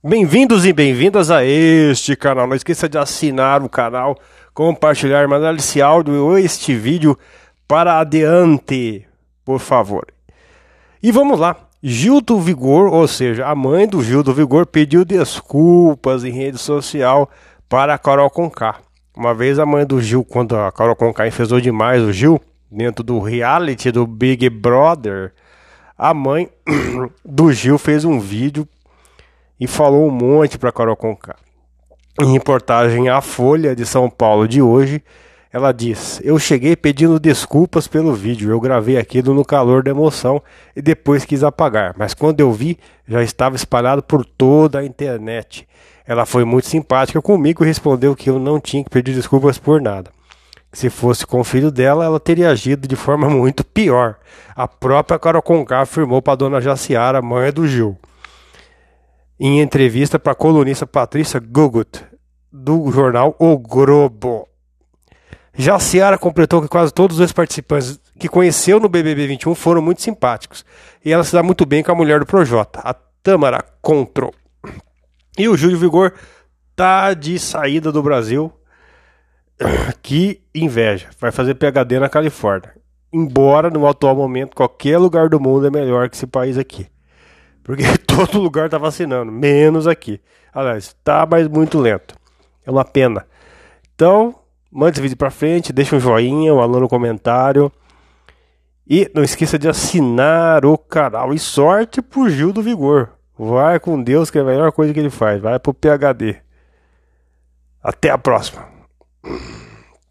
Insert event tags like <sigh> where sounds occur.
Bem-vindos e bem-vindas a este canal. Não esqueça de assinar o canal, compartilhar, mandar esse áudio ou este vídeo para adiante, por favor. E vamos lá. Gil do Vigor, ou seja, a mãe do Gil do Vigor, pediu desculpas em rede social para a Carol Conká. Uma vez a mãe do Gil, quando a Carol Conká enfesou demais o Gil, dentro do reality do Big Brother, a mãe <clears throat> do Gil fez um vídeo e falou um monte para Carol Conká. Em reportagem à Folha de São Paulo de hoje, ela diz: Eu cheguei pedindo desculpas pelo vídeo. Eu gravei aquilo no calor da emoção e depois quis apagar. Mas quando eu vi, já estava espalhado por toda a internet. Ela foi muito simpática comigo e respondeu que eu não tinha que pedir desculpas por nada. Se fosse com o filho dela, ela teria agido de forma <laughs> muito pior. A própria Carol Conká afirmou para dona Jaciara, mãe do Gil em entrevista para a colunista Patrícia Gugut, do jornal O Globo. Já a Ciara completou que quase todos os participantes que conheceu no BBB 21 foram muito simpáticos. E ela se dá muito bem com a mulher do Projota, a Tamara Contro. E o Júlio Vigor tá de saída do Brasil. <clears throat> Que inveja. Vai fazer PHD na Califórnia. Embora no atual momento qualquer lugar do mundo é melhor que esse país aqui. Porque <laughs> todo lugar está vacinando, menos aqui. Aliás, está mas muito lento. É uma pena. Então, mande esse vídeo para frente, deixa um joinha, um alô no comentário. E não esqueça de assinar o canal. E sorte pro Gil do Vigor. Vai com Deus, que é a melhor coisa que ele faz. Vai pro PHD. Até a próxima.